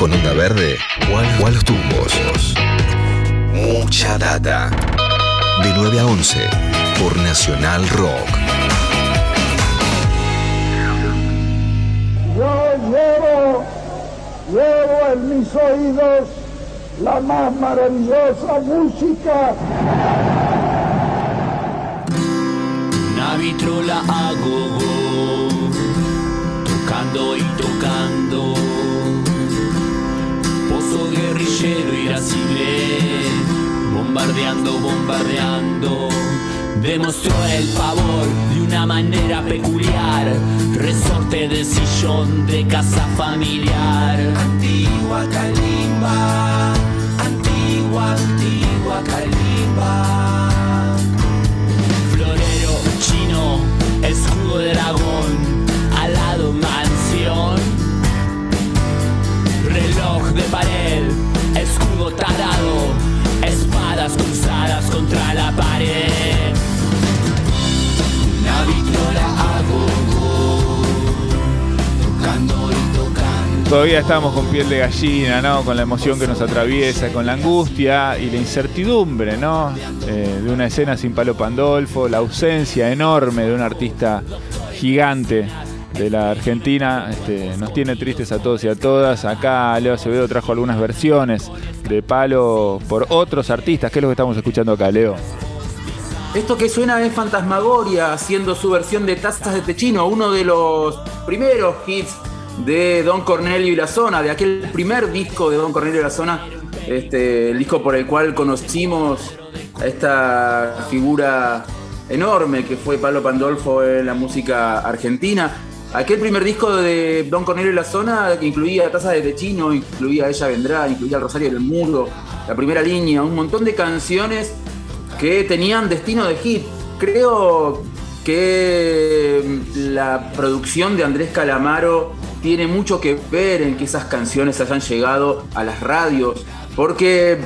Con Onda Verde o a los tumbos. Mucha data. De 9 a 11 por Nacional Rock. Yo llevo, llevo en mis oídos la más maravillosa música. Una vitrola a gogo, tocando y bombardeando, bombardeando. Demostró el favor de una manera peculiar, resorte de sillón de casa familiar. Antigua Calimba, antigua, antigua Calimba. Todavía estamos con piel de gallina, ¿no? Con la emoción que nos atraviesa, con la angustia y la incertidumbre, ¿no? Eh, de una escena sin Palo Pandolfo, la ausencia enorme de un artista gigante de la Argentina, este, nos tiene tristes a todos y a todas. Acá Leo Acevedo trajo algunas versiones de Palo por otros artistas. ¿Qué es lo que estamos escuchando acá, Leo? Esto que suena es Fantasmagoria haciendo su versión de Tazas de Techino, uno de los primeros hits de Don Cornelio y la Zona, de aquel primer disco de Don Cornelio y la Zona, este, el disco por el cual conocimos a esta figura enorme que fue Pablo Pandolfo en la música argentina. Aquel primer disco de Don Cornelio y la Zona que incluía Tazas de Techino, incluía Ella Vendrá, incluía El Rosario del Muro, La Primera Línea, un montón de canciones que tenían destino de hit. Creo que la producción de Andrés Calamaro tiene mucho que ver en que esas canciones hayan llegado a las radios, porque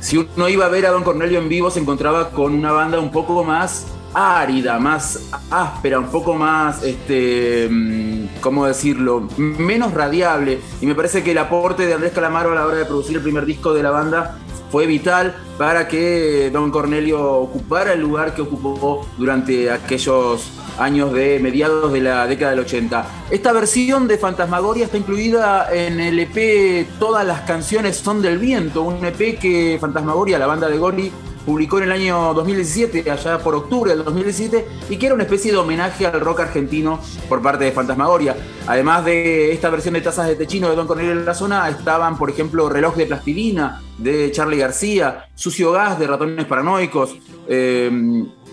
si uno iba a ver a Don Cornelio en vivo se encontraba con una banda un poco más árida, más áspera, un poco más, este, mm, ¿cómo decirlo?, menos radiable. Y me parece que el aporte de Andrés Calamaro a la hora de producir el primer disco de la banda fue vital para que Don Cornelio ocupara el lugar que ocupó durante aquellos años de mediados de la década del 80. Esta versión de Fantasmagoria está incluida en el EP Todas las canciones son del viento, un EP que Fantasmagoria, la banda de Goli, publicó en el año 2017, allá por octubre del 2017, y que era una especie de homenaje al rock argentino por parte de Fantasmagoria. Además de esta versión de Tazas de Techino de Don Cornelio en la zona, estaban, por ejemplo, Reloj de Plastilina de Charlie García, Sucio Gas de Ratones Paranoicos, eh,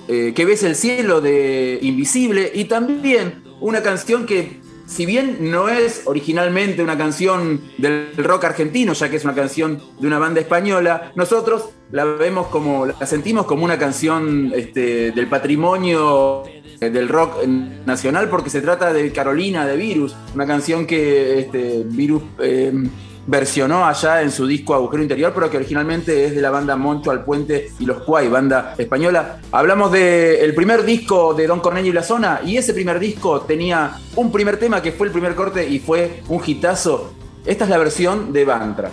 eh, Que ves el cielo de Invisible, y también una canción que si bien no es originalmente una canción del rock argentino, ya que es una canción de una banda española, nosotros la vemos como, la sentimos como una canción este, del patrimonio eh, del rock nacional, porque se trata de Carolina de Virus, una canción que este, Virus eh, versionó allá en su disco Agujero Interior, pero que originalmente es de la banda Moncho al Puente y Los Cuay, banda española. Hablamos del primer disco de Don Cornelio y la Zona, y ese primer disco tenía un primer tema que fue el primer corte y fue un hitazo. Esta es la versión de Bantra.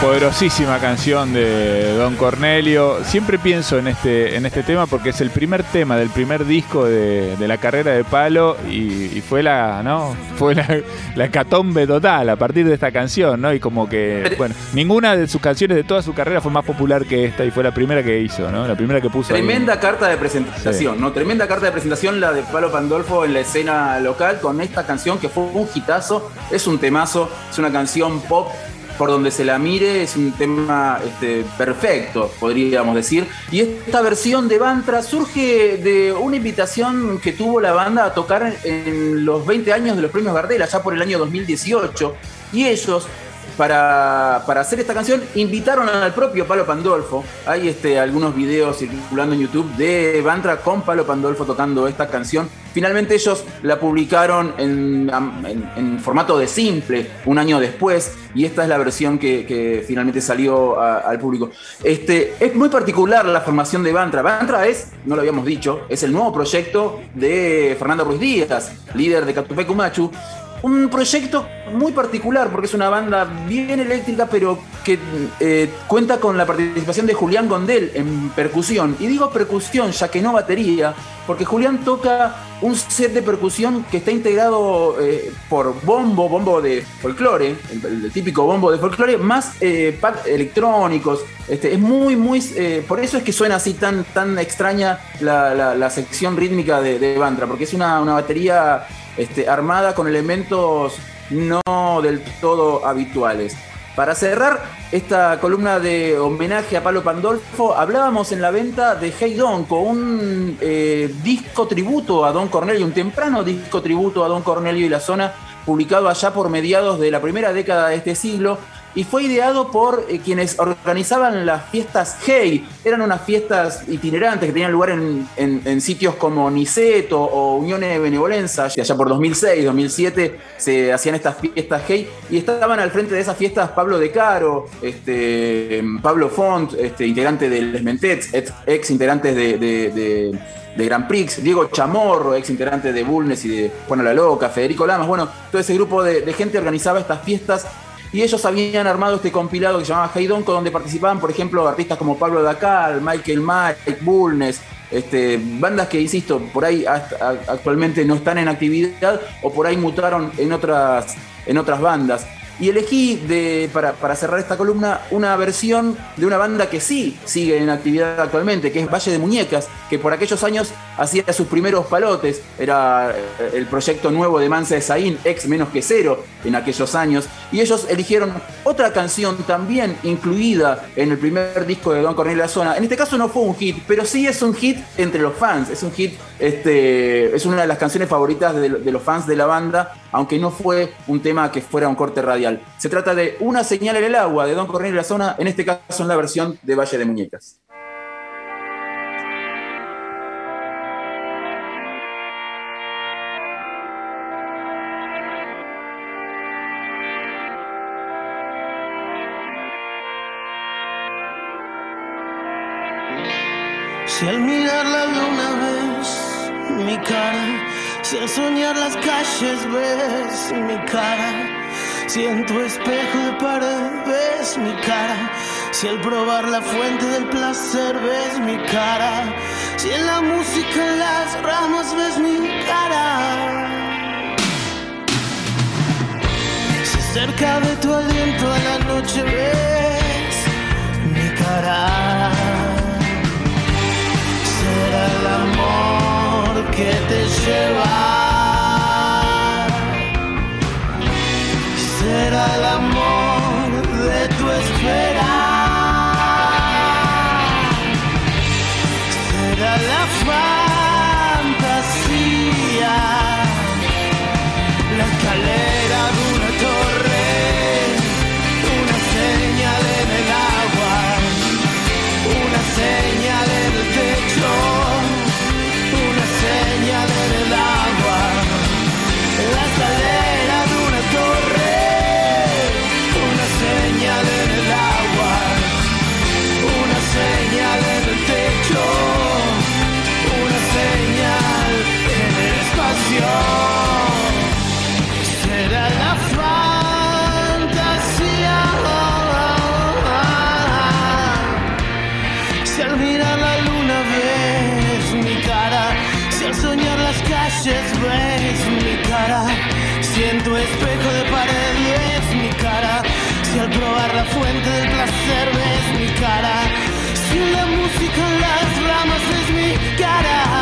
Poderosísima canción de Don Cornelio. Siempre pienso en este, en este tema porque es el primer tema del primer disco de, de la carrera de Palo y, y fue la, ¿no? Fue la, la hecatombe total a partir de esta canción, ¿no? Y como que, bueno, ninguna de sus canciones de toda su carrera fue más popular que esta y fue la primera que hizo, ¿no? La primera que puso. ahí. Tremenda carta de presentación, ¿no? Tremenda carta de presentación la de Palo Pandolfo en la escena local con esta canción que fue un hitazo, es un temazo, es una canción pop por donde se la mire, es un tema este, perfecto, podríamos decir. Y esta versión de Bantra surge de una invitación que tuvo la banda a tocar en los 20 años de los premios Gardel, allá por el año 2018. Y ellos para, hacer esta canción invitaron al propio Palo Pandolfo. Hay este, algunos videos circulando en YouTube de Bantra con Palo Pandolfo tocando esta canción. Finalmente ellos la publicaron en, formato de simple un año después y esta es la versión que, finalmente salió al público. Este, es muy particular la formación de Bantra. Bantra es, no lo habíamos dicho, es el nuevo proyecto de Fernando Ruiz Díaz, líder de Catupecu Machu. Un proyecto muy particular porque es una banda bien eléctrica, pero que eh, cuenta con la participación de Julián Gondel en percusión. Y digo percusión, ya que no batería, porque Julián toca un set de percusión que está integrado eh, por bombo, bombo de folclore, el, típico bombo de folclore, más eh, electrónicos. Este, es muy, muy. eh, por eso es que suena así tan, tan extraña la sección rítmica de, de Bantra, porque es una, una batería este, armada con elementos no del todo habituales. Para cerrar esta columna de homenaje a Palo Pandolfo, hablábamos en la venta de Hey Don, con un eh, disco tributo a Don Cornelio, un temprano disco tributo a Don Cornelio y la zona, publicado allá por mediados de la primera década de este siglo, y fue ideado por eh, quienes organizaban las fiestas Hey. Eran unas fiestas itinerantes que tenían lugar en, en- sitios como Niceto o Uniones de Benevolencia. Y allá por 2006, 2007 se hacían estas fiestas Hey y estaban al frente de esas fiestas Pablo De Caro, este, Pablo Font, este, integrante de Les Mentets, ex, ex integrantes de- de Grand Prix, Diego Chamorro, ex integrante de Bulnes y de Juana la Loca, Federico Lamas, bueno, todo ese grupo de, de gente organizaba estas fiestas y ellos habían armado este compilado que se llamaba Heidonco, donde participaban, por ejemplo, artistas como Pablo Dacal, Michael Mike, Bulnes, este, bandas que, insisto, por ahí actualmente no están en actividad o por ahí mutaron en otras, en otras bandas. Y elegí de, para cerrar esta columna una versión de una banda que sí sigue en actividad actualmente, que es Valle de Muñecas, que por aquellos años hacía sus primeros palotes, era eh, el proyecto nuevo de Mansa de Saín, ex menos que cero en aquellos años, y ellos eligieron otra canción también incluida en el primer disco de Don Cornelio La Zona. En este caso no fue un hit, pero sí es un hit entre los fans, es un hit, este, es una de las canciones favoritas de, los fans de la banda, aunque no fue un tema que fuera un corte radial. Se trata de Una señal en el agua de Don Cornelio La Zona, en este caso en la versión de Valle de Muñecas. Si al mirarla de una vez mi cara, si al soñar las calles ves mi cara, si en tu espejo de pared ves mi cara, si al probar la fuente del placer ves mi cara, si en la música en las ramas ves mi cara. Si cerca de tu aliento a la noche ves mi cara amor que te lleva. Será el amor noches ves mi cara, siento espejo de pared es mi cara, si al probar la fuente del placer ves mi cara, si la música en las ramas es mi cara.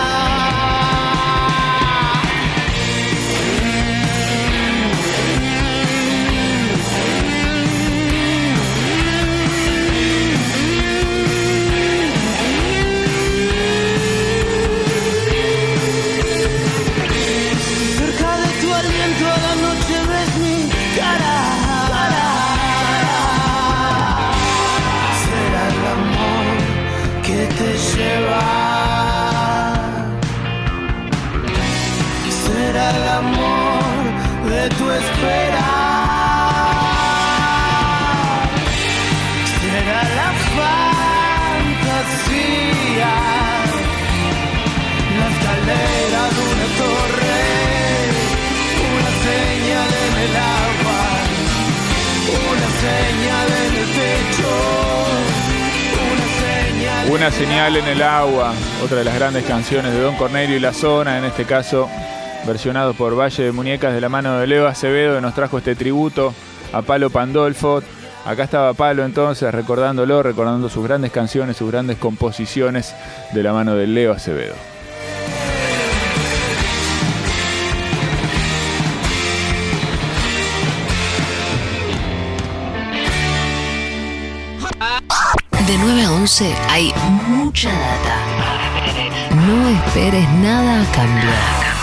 te llevar. Será el amor de tu espera. Una señal en el agua, otra de las grandes canciones de Don Cornelio y la zona, en este caso versionado por Valle de Muñecas de la mano de Leo Acevedo, que nos trajo este tributo a Palo Pandolfo. Acá estaba Palo entonces recordándolo, recordando sus grandes canciones, sus grandes composiciones de la mano de Leo Acevedo. De 9 a 11 hay mucha data. No esperes nada a cambio.